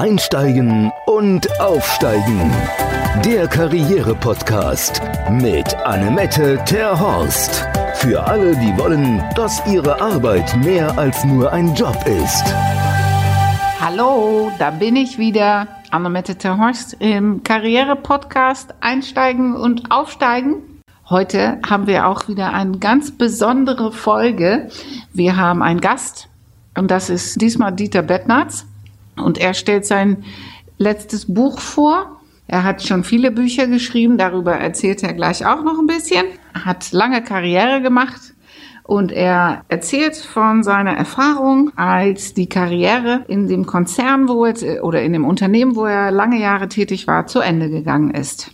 Einsteigen und Aufsteigen. Der Karriere-Podcast mit Annemette Terhorst. Für alle, die wollen, dass ihre Arbeit mehr als nur ein Job ist. Hallo, da bin ich wieder, Annemette Terhorst im Karriere-Podcast Einsteigen und Aufsteigen. Heute haben wir auch wieder eine ganz besondere Folge. Wir haben einen Gast und das ist diesmal Dieter Bettnatz und er stellt sein letztes Buch vor. Er hat schon viele Bücher geschrieben, darüber erzählt er gleich auch noch ein bisschen. Er hat lange Karriere gemacht und er erzählt von seiner Erfahrung, als die Karriere in dem Konzern, wo er, oder in dem Unternehmen, wo er lange Jahre tätig war, zu Ende gegangen ist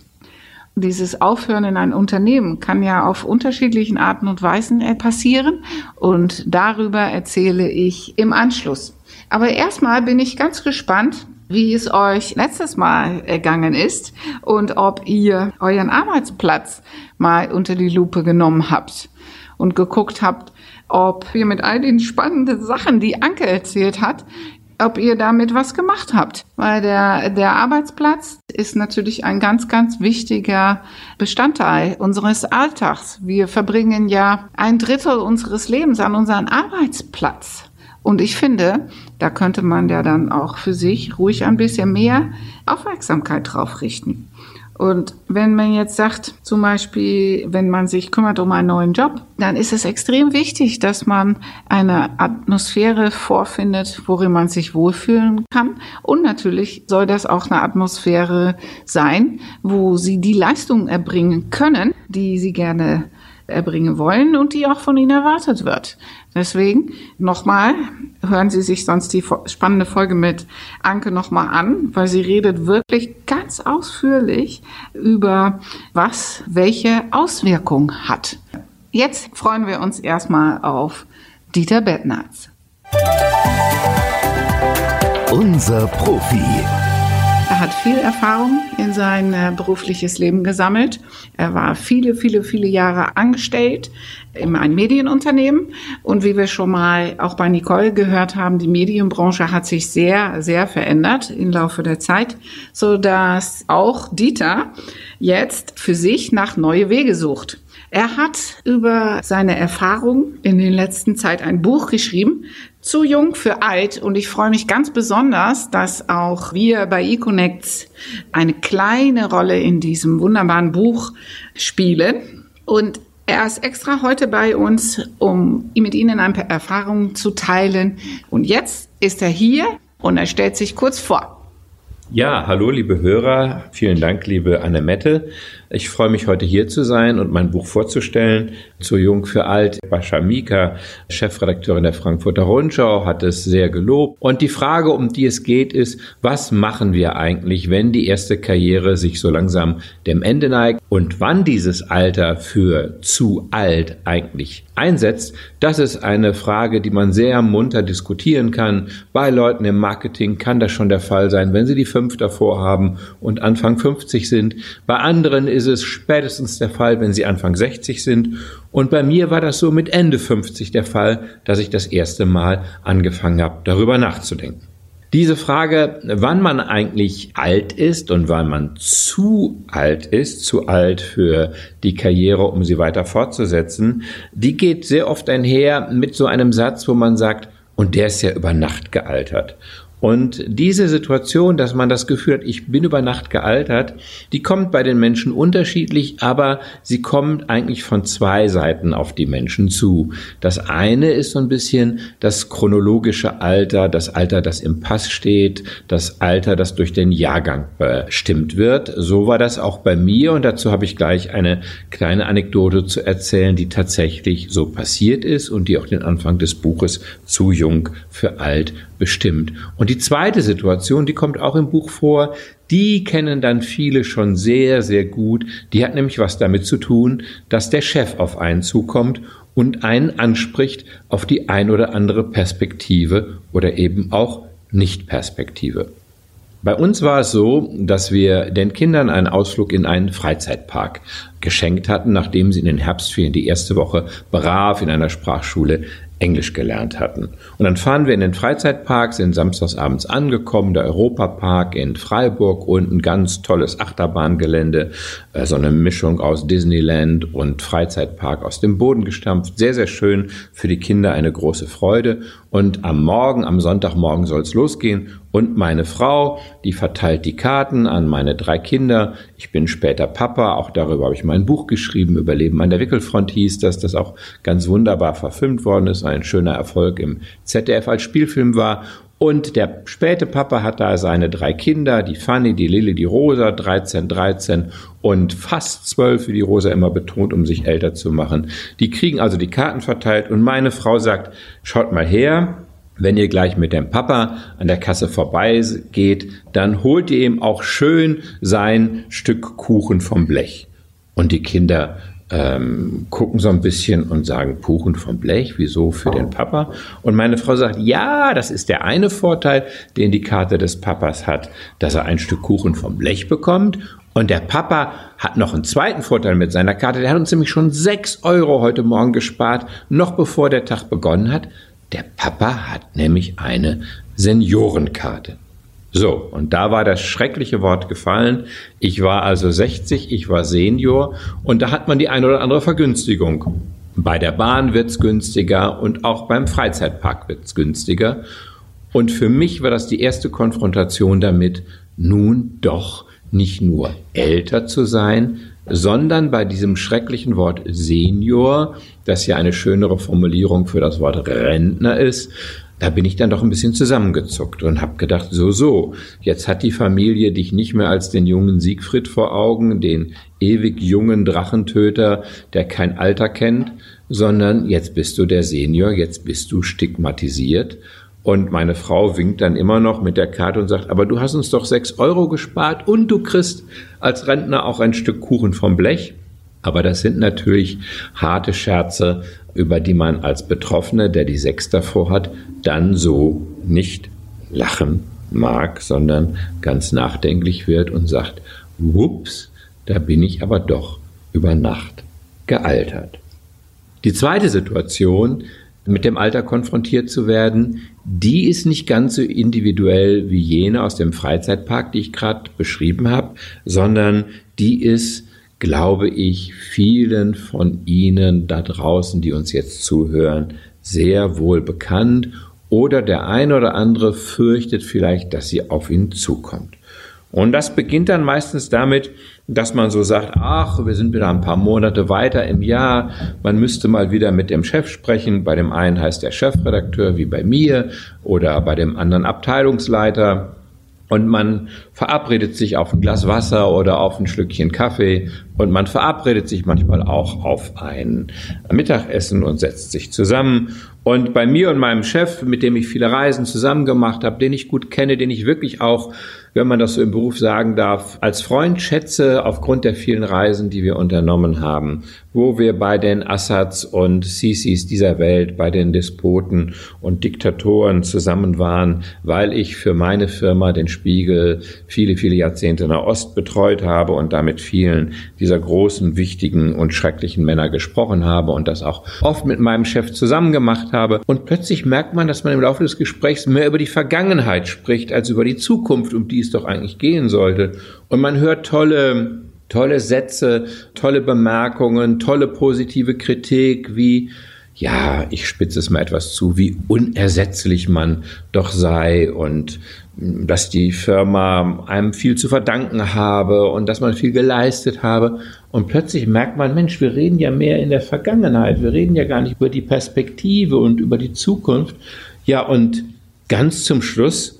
dieses Aufhören in ein Unternehmen kann ja auf unterschiedlichen Arten und Weisen passieren und darüber erzähle ich im Anschluss. Aber erstmal bin ich ganz gespannt, wie es euch letztes Mal ergangen ist und ob ihr euren Arbeitsplatz mal unter die Lupe genommen habt und geguckt habt, ob ihr mit all den spannenden Sachen, die Anke erzählt hat, ob ihr damit was gemacht habt. Weil der, der Arbeitsplatz ist natürlich ein ganz, ganz wichtiger Bestandteil unseres Alltags. Wir verbringen ja ein Drittel unseres Lebens an unserem Arbeitsplatz. Und ich finde, da könnte man ja dann auch für sich ruhig ein bisschen mehr Aufmerksamkeit drauf richten. Und wenn man jetzt sagt, zum Beispiel, wenn man sich kümmert um einen neuen Job, dann ist es extrem wichtig, dass man eine Atmosphäre vorfindet, worin man sich wohlfühlen kann. Und natürlich soll das auch eine Atmosphäre sein, wo Sie die Leistung erbringen können, die Sie gerne erbringen wollen und die auch von Ihnen erwartet wird. Deswegen nochmal, hören Sie sich sonst die spannende Folge mit Anke nochmal an, weil sie redet wirklich ganz ausführlich über was welche Auswirkung hat. Jetzt freuen wir uns erstmal auf Dieter Bettnarz. Unser Profi. Er hat viel Erfahrung in sein äh, berufliches Leben gesammelt. Er war viele, viele, viele Jahre angestellt in einem Medienunternehmen. Und wie wir schon mal auch bei Nicole gehört haben, die Medienbranche hat sich sehr, sehr verändert im Laufe der Zeit, so dass auch Dieter jetzt für sich nach neue Wege sucht. Er hat über seine Erfahrung in den letzten Zeit ein Buch geschrieben, zu jung für alt. Und ich freue mich ganz besonders, dass auch wir bei eConnects eine kleine Rolle in diesem wunderbaren Buch spielen. Und er ist extra heute bei uns, um mit Ihnen ein paar Erfahrungen zu teilen. Und jetzt ist er hier und er stellt sich kurz vor. Ja, hallo liebe Hörer, vielen Dank liebe Annemette. Ich freue mich heute hier zu sein und mein Buch vorzustellen. Zu Jung für Alt. Bascha Mika, Chefredakteurin der Frankfurter Rundschau, hat es sehr gelobt. Und die Frage, um die es geht, ist, was machen wir eigentlich, wenn die erste Karriere sich so langsam dem Ende neigt und wann dieses Alter für zu alt eigentlich einsetzt? Das ist eine Frage, die man sehr munter diskutieren kann. Bei Leuten im Marketing kann das schon der Fall sein, wenn sie die fünf davor haben und Anfang 50 sind. Bei anderen ist es spätestens der Fall, wenn sie Anfang 60 sind. Und bei mir war das so mit Ende 50 der Fall, dass ich das erste Mal angefangen habe, darüber nachzudenken. Diese Frage, wann man eigentlich alt ist und wann man zu alt ist, zu alt für die Karriere, um sie weiter fortzusetzen, die geht sehr oft einher mit so einem Satz, wo man sagt, und der ist ja über Nacht gealtert. Und diese Situation, dass man das Gefühl hat, ich bin über Nacht gealtert, die kommt bei den Menschen unterschiedlich, aber sie kommt eigentlich von zwei Seiten auf die Menschen zu. Das eine ist so ein bisschen das chronologische Alter, das Alter, das im Pass steht, das Alter, das durch den Jahrgang bestimmt wird. So war das auch bei mir und dazu habe ich gleich eine kleine Anekdote zu erzählen, die tatsächlich so passiert ist und die auch den Anfang des Buches zu jung für alt bestimmt. Und die zweite Situation, die kommt auch im Buch vor, die kennen dann viele schon sehr, sehr gut. Die hat nämlich was damit zu tun, dass der Chef auf einen zukommt und einen anspricht auf die ein oder andere Perspektive oder eben auch Nicht-Perspektive. Bei uns war es so, dass wir den Kindern einen Ausflug in einen Freizeitpark geschenkt hatten, nachdem sie in den Herbstferien die erste Woche brav in einer Sprachschule Englisch gelernt hatten. Und dann fahren wir in den Freizeitpark, sind samstagsabends angekommen, der Europapark in Freiburg und ein ganz tolles Achterbahngelände, äh, so eine Mischung aus Disneyland und Freizeitpark aus dem Boden gestampft. Sehr, sehr schön, für die Kinder eine große Freude. Und am Morgen, am Sonntagmorgen soll es losgehen und meine Frau, die verteilt die Karten an meine drei Kinder. Ich bin später Papa, auch darüber habe ich mein Buch geschrieben, Überleben an der Wickelfront hieß das, das auch ganz wunderbar verfilmt worden ist, ein schöner Erfolg im ZDF als Spielfilm war. Und der späte Papa hat da seine drei Kinder, die Fanny, die Lilly, die Rosa, 13, 13 und fast 12, wie die Rosa immer betont, um sich älter zu machen. Die kriegen also die Karten verteilt und meine Frau sagt, schaut mal her, wenn ihr gleich mit dem Papa an der Kasse vorbeigeht, dann holt ihr ihm auch schön sein Stück Kuchen vom Blech. Und die Kinder ähm, gucken so ein bisschen und sagen, Kuchen vom Blech, wieso für den Papa? Und meine Frau sagt, ja, das ist der eine Vorteil, den die Karte des Papas hat, dass er ein Stück Kuchen vom Blech bekommt. Und der Papa hat noch einen zweiten Vorteil mit seiner Karte. Der hat uns nämlich schon sechs Euro heute Morgen gespart, noch bevor der Tag begonnen hat. Der Papa hat nämlich eine Seniorenkarte. So, und da war das schreckliche Wort gefallen. Ich war also 60, ich war Senior und da hat man die eine oder andere Vergünstigung. Bei der Bahn wird's günstiger und auch beim Freizeitpark wird's günstiger. Und für mich war das die erste Konfrontation damit, nun doch nicht nur älter zu sein, sondern bei diesem schrecklichen Wort Senior, das ja eine schönere Formulierung für das Wort Rentner ist, da bin ich dann doch ein bisschen zusammengezuckt und habe gedacht, so, so, jetzt hat die Familie dich nicht mehr als den jungen Siegfried vor Augen, den ewig jungen Drachentöter, der kein Alter kennt, sondern jetzt bist du der Senior, jetzt bist du stigmatisiert. Und meine Frau winkt dann immer noch mit der Karte und sagt, aber du hast uns doch sechs Euro gespart und du kriegst als Rentner auch ein Stück Kuchen vom Blech. Aber das sind natürlich harte Scherze, über die man als Betroffene, der die Sechs davor hat, dann so nicht lachen mag, sondern ganz nachdenklich wird und sagt, wups, da bin ich aber doch über Nacht gealtert. Die zweite Situation, mit dem Alter konfrontiert zu werden, die ist nicht ganz so individuell wie jene aus dem Freizeitpark, die ich gerade beschrieben habe, sondern die ist glaube ich, vielen von Ihnen da draußen, die uns jetzt zuhören, sehr wohl bekannt oder der ein oder andere fürchtet vielleicht, dass sie auf ihn zukommt. Und das beginnt dann meistens damit, dass man so sagt, ach, wir sind wieder ein paar Monate weiter im Jahr, man müsste mal wieder mit dem Chef sprechen. Bei dem einen heißt der Chefredakteur wie bei mir oder bei dem anderen Abteilungsleiter. Und man verabredet sich auf ein Glas Wasser oder auf ein Schlückchen Kaffee und man verabredet sich manchmal auch auf ein Mittagessen und setzt sich zusammen. Und bei mir und meinem Chef, mit dem ich viele Reisen zusammen gemacht habe, den ich gut kenne, den ich wirklich auch wenn man das so im Beruf sagen darf, als Freund schätze aufgrund der vielen Reisen, die wir unternommen haben, wo wir bei den Assads und Sisis dieser Welt, bei den Despoten und Diktatoren zusammen waren, weil ich für meine Firma, den Spiegel, viele, viele Jahrzehnte in der Ost betreut habe und damit vielen dieser großen, wichtigen und schrecklichen Männer gesprochen habe und das auch oft mit meinem Chef zusammen gemacht habe. Und plötzlich merkt man, dass man im Laufe des Gesprächs mehr über die Vergangenheit spricht als über die Zukunft, um die es doch eigentlich gehen sollte. Und man hört tolle, tolle Sätze, tolle Bemerkungen, tolle positive Kritik, wie, ja, ich spitze es mal etwas zu, wie unersetzlich man doch sei und mm, dass die Firma einem viel zu verdanken habe und dass man viel geleistet habe. Und plötzlich merkt man, Mensch, wir reden ja mehr in der Vergangenheit, wir reden ja gar nicht über die Perspektive und über die Zukunft. Ja, und ganz zum Schluss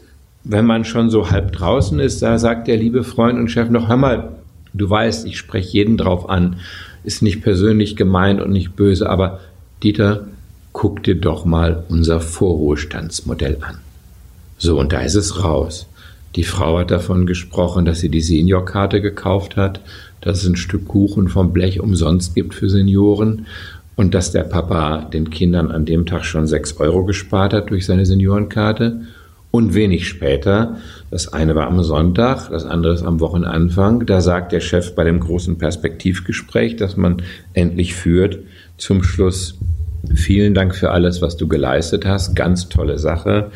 wenn man schon so halb draußen ist, da sagt der liebe Freund und Chef noch, hör mal, du weißt, ich spreche jeden drauf an, ist nicht persönlich gemeint und nicht böse, aber Dieter, guck dir doch mal unser Vorruhestandsmodell an. So, und da ist es raus. Die Frau hat davon gesprochen, dass sie die Seniorkarte gekauft hat, dass es ein Stück Kuchen vom Blech umsonst gibt für Senioren und dass der Papa den Kindern an dem Tag schon sechs Euro gespart hat durch seine Seniorenkarte. Und wenig später, das eine war am Sonntag, das andere ist am Wochenanfang, da sagt der Chef bei dem großen Perspektivgespräch, das man endlich führt, zum Schluss, Vielen Dank für alles, was du geleistet hast. Ganz tolle Sache.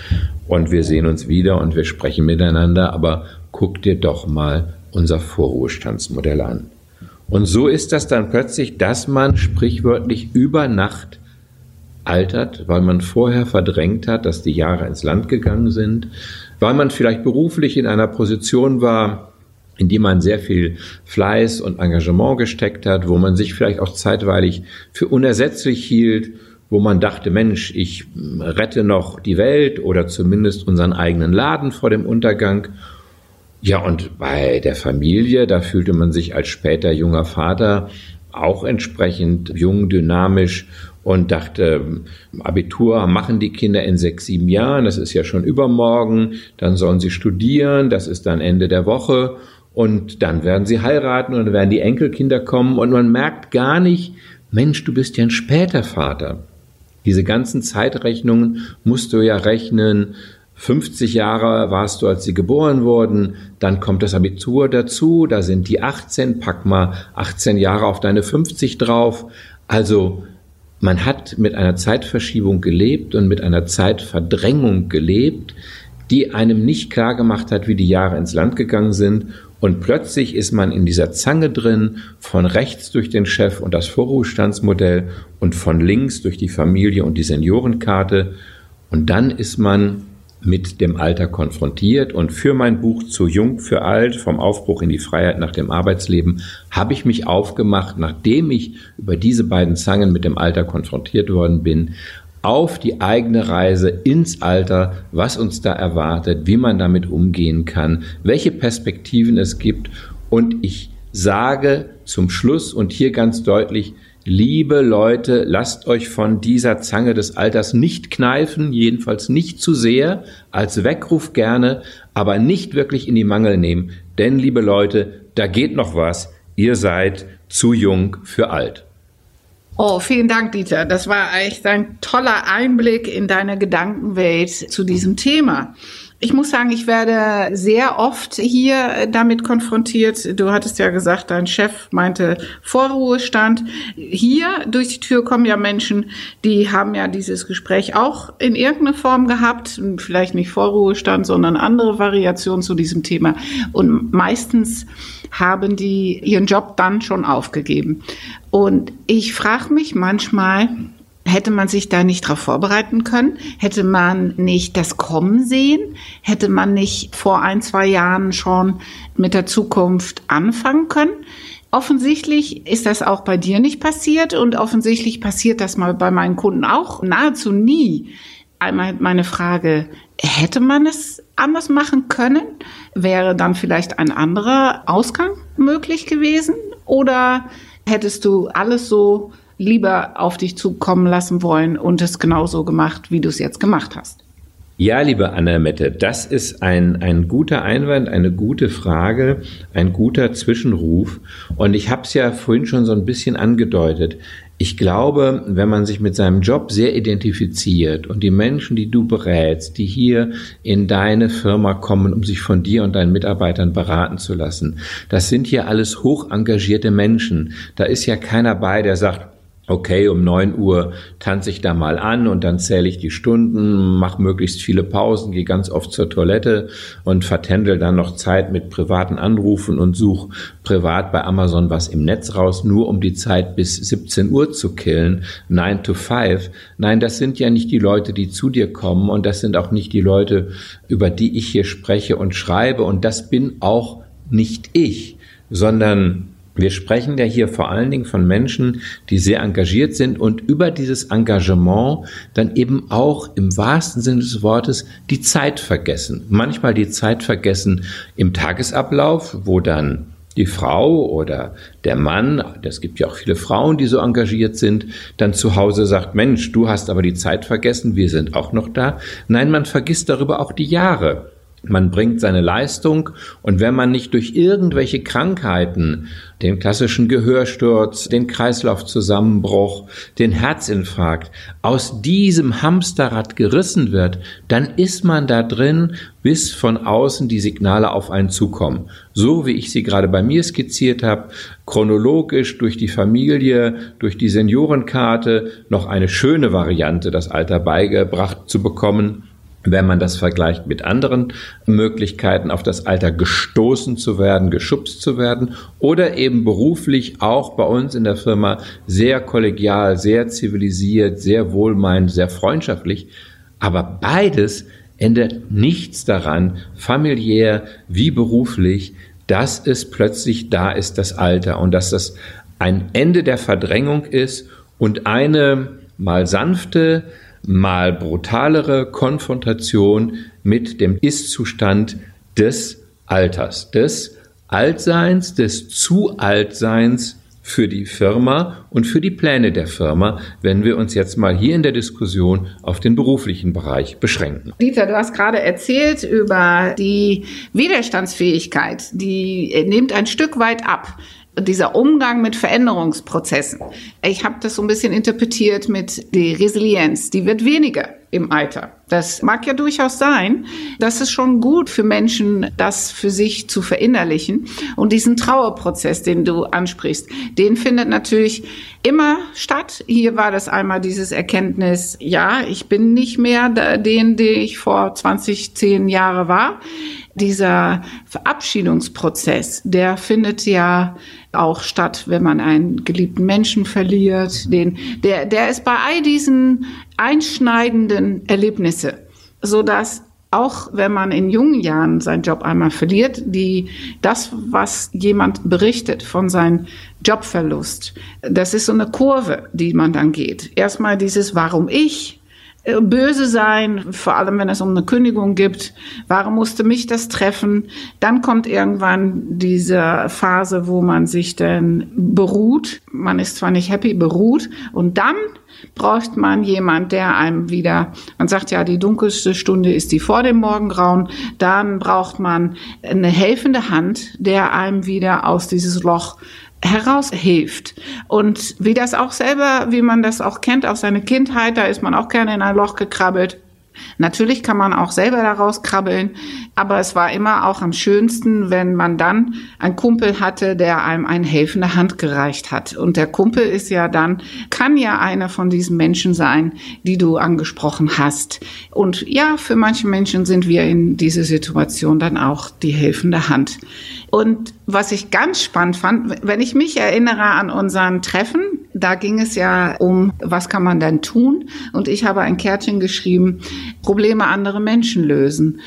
Und wir sehen uns wieder und wir sprechen miteinander. Aber guck dir doch mal unser Vorruhestandsmodell an. Und so ist das dann plötzlich, dass man sprichwörtlich über Nacht altert, weil man vorher verdrängt hat, dass die Jahre ins Land gegangen sind, weil man vielleicht beruflich in einer Position war, in die man sehr viel Fleiß und Engagement gesteckt hat, wo man sich vielleicht auch zeitweilig für unersetzlich hielt, wo man dachte, Mensch, ich rette noch die Welt oder zumindest unseren eigenen Laden vor dem Untergang. Ja, und bei der Familie, da fühlte man sich als später junger Vater auch entsprechend jung, dynamisch und dachte, Abitur machen die Kinder in sechs, sieben Jahren, das ist ja schon übermorgen, dann sollen sie studieren, das ist dann Ende der Woche und dann werden sie heiraten und dann werden die Enkelkinder kommen und man merkt gar nicht, Mensch, du bist ja ein später Vater. Diese ganzen Zeitrechnungen musst du ja rechnen. 50 Jahre warst du, als sie geboren wurden, dann kommt das Abitur dazu, da sind die 18, pack mal 18 Jahre auf deine 50 drauf. Also man hat mit einer Zeitverschiebung gelebt und mit einer Zeitverdrängung gelebt, die einem nicht klar gemacht hat, wie die Jahre ins Land gegangen sind. Und plötzlich ist man in dieser Zange drin, von rechts durch den Chef und das Vorruhestandsmodell und von links durch die Familie und die Seniorenkarte. Und dann ist man mit dem Alter konfrontiert. Und für mein Buch Zu jung für alt, vom Aufbruch in die Freiheit nach dem Arbeitsleben, habe ich mich aufgemacht, nachdem ich über diese beiden Zangen mit dem Alter konfrontiert worden bin, auf die eigene Reise ins Alter, was uns da erwartet, wie man damit umgehen kann, welche Perspektiven es gibt. Und ich sage zum Schluss und hier ganz deutlich, Liebe Leute, lasst euch von dieser Zange des Alters nicht kneifen, jedenfalls nicht zu sehr, als Weckruf gerne, aber nicht wirklich in die Mangel nehmen. Denn, liebe Leute, da geht noch was. Ihr seid zu jung für alt. Oh, vielen Dank, Dieter. Das war echt ein toller Einblick in deine Gedankenwelt zu diesem Thema. Ich muss sagen, ich werde sehr oft hier damit konfrontiert. Du hattest ja gesagt, dein Chef meinte Vorruhestand. Hier durch die Tür kommen ja Menschen, die haben ja dieses Gespräch auch in irgendeiner Form gehabt. Vielleicht nicht Vorruhestand, sondern andere Variationen zu diesem Thema. Und meistens haben die ihren Job dann schon aufgegeben. Und ich frage mich manchmal, Hätte man sich da nicht darauf vorbereiten können? Hätte man nicht das Kommen sehen? Hätte man nicht vor ein, zwei Jahren schon mit der Zukunft anfangen können? Offensichtlich ist das auch bei dir nicht passiert und offensichtlich passiert das mal bei meinen Kunden auch nahezu nie. Einmal meine Frage, hätte man es anders machen können? Wäre dann vielleicht ein anderer Ausgang möglich gewesen? Oder hättest du alles so lieber auf dich zukommen lassen wollen und es genauso gemacht, wie du es jetzt gemacht hast? Ja, liebe Anna-Mette, das ist ein, ein guter Einwand, eine gute Frage, ein guter Zwischenruf. Und ich habe es ja vorhin schon so ein bisschen angedeutet. Ich glaube, wenn man sich mit seinem Job sehr identifiziert und die Menschen, die du berätst, die hier in deine Firma kommen, um sich von dir und deinen Mitarbeitern beraten zu lassen, das sind hier alles hoch engagierte Menschen. Da ist ja keiner bei, der sagt, okay, um neun Uhr tanze ich da mal an und dann zähle ich die Stunden, mache möglichst viele Pausen, gehe ganz oft zur Toilette und vertändel dann noch Zeit mit privaten Anrufen und suche privat bei Amazon was im Netz raus, nur um die Zeit bis 17 Uhr zu killen, 9 to 5. Nein, das sind ja nicht die Leute, die zu dir kommen und das sind auch nicht die Leute, über die ich hier spreche und schreibe und das bin auch nicht ich, sondern wir sprechen ja hier vor allen Dingen von Menschen, die sehr engagiert sind und über dieses Engagement dann eben auch im wahrsten Sinne des Wortes die Zeit vergessen. Manchmal die Zeit vergessen im Tagesablauf, wo dann die Frau oder der Mann, es gibt ja auch viele Frauen, die so engagiert sind, dann zu Hause sagt, Mensch, du hast aber die Zeit vergessen, wir sind auch noch da. Nein, man vergisst darüber auch die Jahre. Man bringt seine Leistung und wenn man nicht durch irgendwelche Krankheiten, den klassischen Gehörsturz, den Kreislaufzusammenbruch, den Herzinfarkt, aus diesem Hamsterrad gerissen wird, dann ist man da drin, bis von außen die Signale auf einen zukommen. So wie ich sie gerade bei mir skizziert habe, chronologisch durch die Familie, durch die Seniorenkarte noch eine schöne Variante, das Alter beigebracht zu bekommen wenn man das vergleicht mit anderen Möglichkeiten, auf das Alter gestoßen zu werden, geschubst zu werden oder eben beruflich auch bei uns in der Firma sehr kollegial, sehr zivilisiert, sehr wohlmeinend, sehr freundschaftlich. Aber beides ändert nichts daran, familiär wie beruflich, dass es plötzlich da ist, das Alter und dass das ein Ende der Verdrängung ist und eine mal sanfte, mal brutalere Konfrontation mit dem Ist-Zustand des Alters, des Altseins, des Zu-Altseins für die Firma und für die Pläne der Firma, wenn wir uns jetzt mal hier in der Diskussion auf den beruflichen Bereich beschränken. Dieter, du hast gerade erzählt über die Widerstandsfähigkeit, die nimmt ein Stück weit ab dieser Umgang mit Veränderungsprozessen. Ich habe das so ein bisschen interpretiert mit die Resilienz, die wird weniger im Alter. Das mag ja durchaus sein. Das ist schon gut für Menschen, das für sich zu verinnerlichen. Und diesen Trauerprozess, den du ansprichst, den findet natürlich immer statt. Hier war das einmal dieses Erkenntnis, ja, ich bin nicht mehr den, der ich vor 20, 10 Jahre war. Dieser Verabschiedungsprozess, der findet ja auch statt, wenn man einen geliebten Menschen verliert. Den, der, der ist bei all diesen einschneidenden Erlebnisse, so dass auch wenn man in jungen Jahren seinen Job einmal verliert, die, das, was jemand berichtet von seinem Jobverlust, das ist so eine Kurve, die man dann geht. Erstmal dieses, warum ich? Äh, böse sein, vor allem wenn es um eine Kündigung gibt. Warum musste mich das treffen? Dann kommt irgendwann diese Phase, wo man sich dann beruht. Man ist zwar nicht happy, beruht. Und dann braucht man jemand, der einem wieder, man sagt ja, die dunkelste Stunde ist die vor dem Morgengrauen. Dann braucht man eine helfende Hand, der einem wieder aus dieses Loch heraushilft. Und wie das auch selber, wie man das auch kennt aus seiner Kindheit, da ist man auch gerne in ein Loch gekrabbelt. Natürlich kann man auch selber daraus krabbeln, aber es war immer auch am schönsten, wenn man dann einen Kumpel hatte, der einem eine helfende Hand gereicht hat. Und der Kumpel ist ja dann, kann ja einer von diesen Menschen sein, die du angesprochen hast. Und ja, für manche Menschen sind wir in dieser Situation dann auch die helfende Hand. Und was ich ganz spannend fand, wenn ich mich erinnere an unseren Treffen, da ging es ja um, was kann man denn tun? Und ich habe ein Kärtchen geschrieben, Probleme andere Menschen lösen.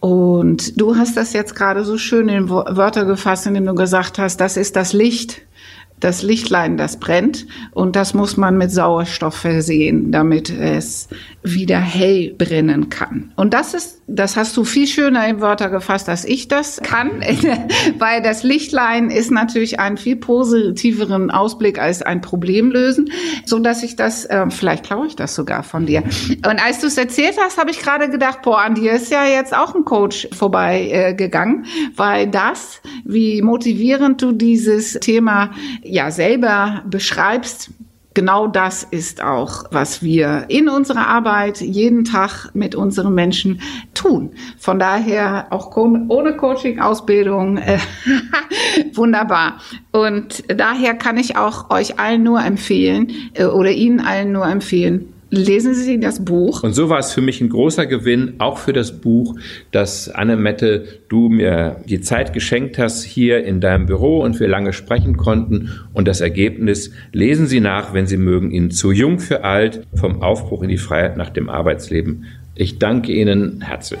Und du hast das jetzt gerade so schön in Wörter gefasst, indem du gesagt hast, das ist das Licht das Lichtlein, das brennt und das muss man mit Sauerstoff versehen, damit es wieder hell brennen kann. Und das ist, das hast du viel schöner in Wörter gefasst, als ich das kann, weil das Lichtlein ist natürlich einen viel positiveren Ausblick als ein Problem lösen, so dass ich das, äh, vielleicht klaue ich das sogar von dir. Und als du es erzählt hast, habe ich gerade gedacht, boah, an dir ist ja jetzt auch ein Coach vorbei äh, gegangen, weil das, wie motivierend du dieses Thema ja selber beschreibst, genau das ist auch, was wir in unserer Arbeit jeden Tag mit unseren Menschen tun. Von daher auch ohne Coaching-Ausbildung äh, wunderbar. Und daher kann ich auch euch allen nur empfehlen äh, oder Ihnen allen nur empfehlen, lesen Sie das Buch. Und so war es für mich ein großer Gewinn, auch für das Buch, dass Annemette, du mir die Zeit geschenkt hast hier in deinem Büro und wir lange sprechen konnten. Und das Ergebnis lesen Sie nach, wenn Sie mögen, Ihnen zu jung für alt, vom Aufbruch in die Freiheit nach dem Arbeitsleben. Ich danke Ihnen herzlich.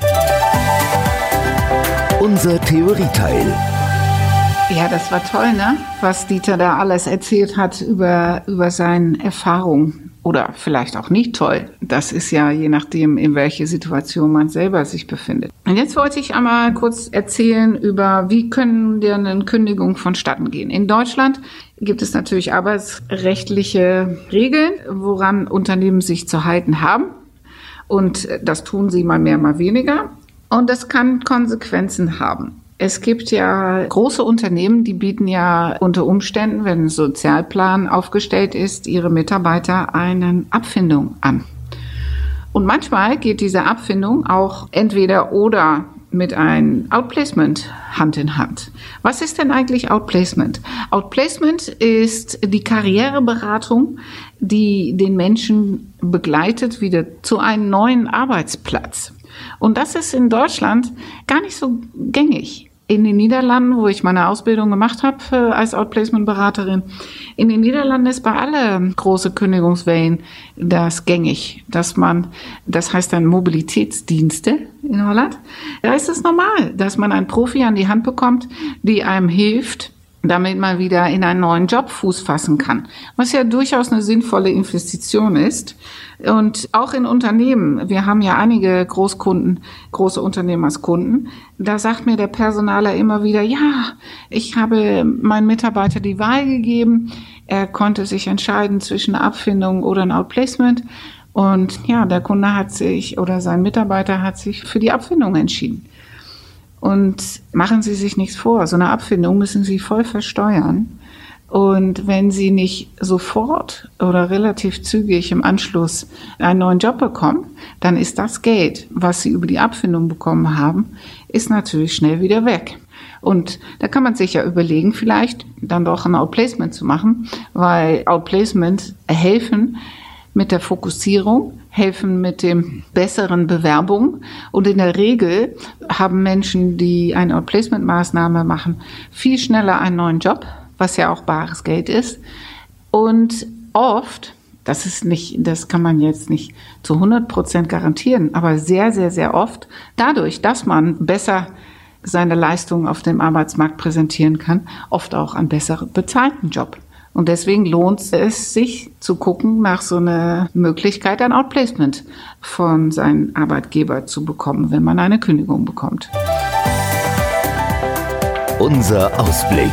Unser Theorieteil. Ja, das war toll, ne? Was Dieter da alles erzählt hat über, über seine Erfahrungen oder vielleicht auch nicht toll. Das ist ja je nachdem, in welche Situation man selber sich befindet. Und jetzt wollte ich einmal kurz erzählen über, wie können wir eine Kündigung vonstatten gehen. In Deutschland gibt es natürlich arbeitsrechtliche Regeln, woran Unternehmen sich zu halten haben. Und das tun sie mal mehr, mal weniger. Und das kann Konsequenzen haben. Es gibt ja große Unternehmen, die bieten ja unter Umständen, wenn ein Sozialplan aufgestellt ist, ihre Mitarbeiter eine Abfindung an. Und manchmal geht diese Abfindung auch entweder oder mit einem Outplacement Hand in Hand. Was ist denn eigentlich Outplacement? Outplacement ist die Karriereberatung, die den Menschen begleitet wieder zu einem neuen Arbeitsplatz. Und das ist in Deutschland gar nicht so gängig. In den Niederlanden, wo ich meine Ausbildung gemacht habe äh, als Outplacement-Beraterin, in den Niederlanden ist bei alle große Kündigungswellen das gängig, dass man, das heißt dann Mobilitätsdienste in Holland, da ist es normal, dass man einen Profi an die Hand bekommt, die einem hilft, damit man wieder in einen neuen Job Fuß fassen kann. Was ja durchaus eine sinnvolle Investition ist. Und auch in Unternehmen, wir haben ja einige Großkunden, große Unternehmen als Kunden, da sagt mir der Personaler immer wieder, ja, ich habe meinem Mitarbeiter die Wahl gegeben, er konnte sich entscheiden zwischen Abfindung oder ein Outplacement. Und ja, der Kunde hat sich oder sein Mitarbeiter hat sich für die Abfindung entschieden. Und machen Sie sich nichts vor, so eine Abfindung müssen Sie voll versteuern. Und wenn Sie nicht sofort oder relativ zügig im Anschluss einen neuen Job bekommen, dann ist das Geld, was Sie über die Abfindung bekommen haben, ist natürlich schnell wieder weg. Und da kann man sich ja überlegen, vielleicht dann doch ein Outplacement zu machen, weil Outplacement helfen mit der Fokussierung, helfen mit dem besseren Bewerbung. Und in der Regel haben Menschen, die eine Outplacement-Maßnahme machen, viel schneller einen neuen Job, was ja auch bares Geld ist. Und oft, das ist nicht, das kann man jetzt nicht zu 100 Prozent garantieren, aber sehr, sehr, sehr oft, dadurch, dass man besser seine Leistungen auf dem Arbeitsmarkt präsentieren kann, oft auch einen besser bezahlten Job. Und deswegen lohnt es sich zu gucken nach so einer Möglichkeit, ein Outplacement von seinem Arbeitgeber zu bekommen, wenn man eine Kündigung bekommt. Unser Ausblick.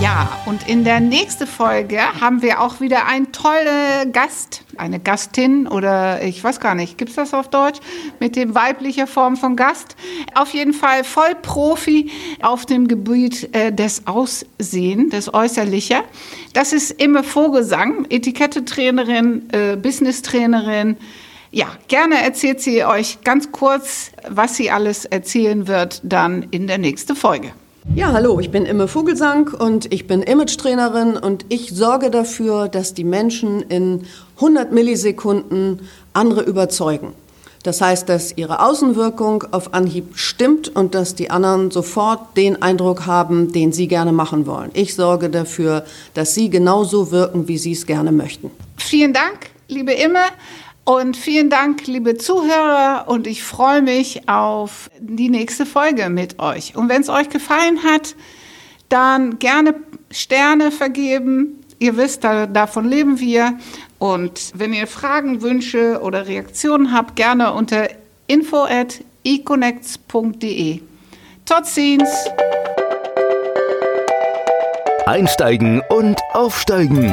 Ja, und in der nächsten Folge haben wir auch wieder einen tollen Gast, eine Gastin oder ich weiß gar nicht, gibt es das auf Deutsch mit dem weiblicher Form von Gast? Auf jeden Fall Vollprofi auf dem Gebiet äh, des Aussehen, des Äußerlicher. Das ist Imme Vogelsang, Etikettetrainerin, äh, Business-Trainerin. Ja, gerne erzählt sie euch ganz kurz, was sie alles erzählen wird, dann in der nächsten Folge. Ja, hallo, ich bin Imme Vogelsang und ich bin Image-Trainerin und ich sorge dafür, dass die Menschen in 100 Millisekunden andere überzeugen. Das heißt, dass ihre Außenwirkung auf Anhieb stimmt und dass die anderen sofort den Eindruck haben, den sie gerne machen wollen. Ich sorge dafür, dass sie genauso wirken, wie sie es gerne möchten. Vielen Dank, liebe Imme. Und vielen Dank, liebe Zuhörer, und ich freue mich auf die nächste Folge mit euch. Und wenn es euch gefallen hat, dann gerne Sterne vergeben. Ihr wisst, da, davon leben wir. Und wenn ihr Fragen, Wünsche oder Reaktionen habt, gerne unter info at econnects.de. Tot ziens! Einsteigen und aufsteigen.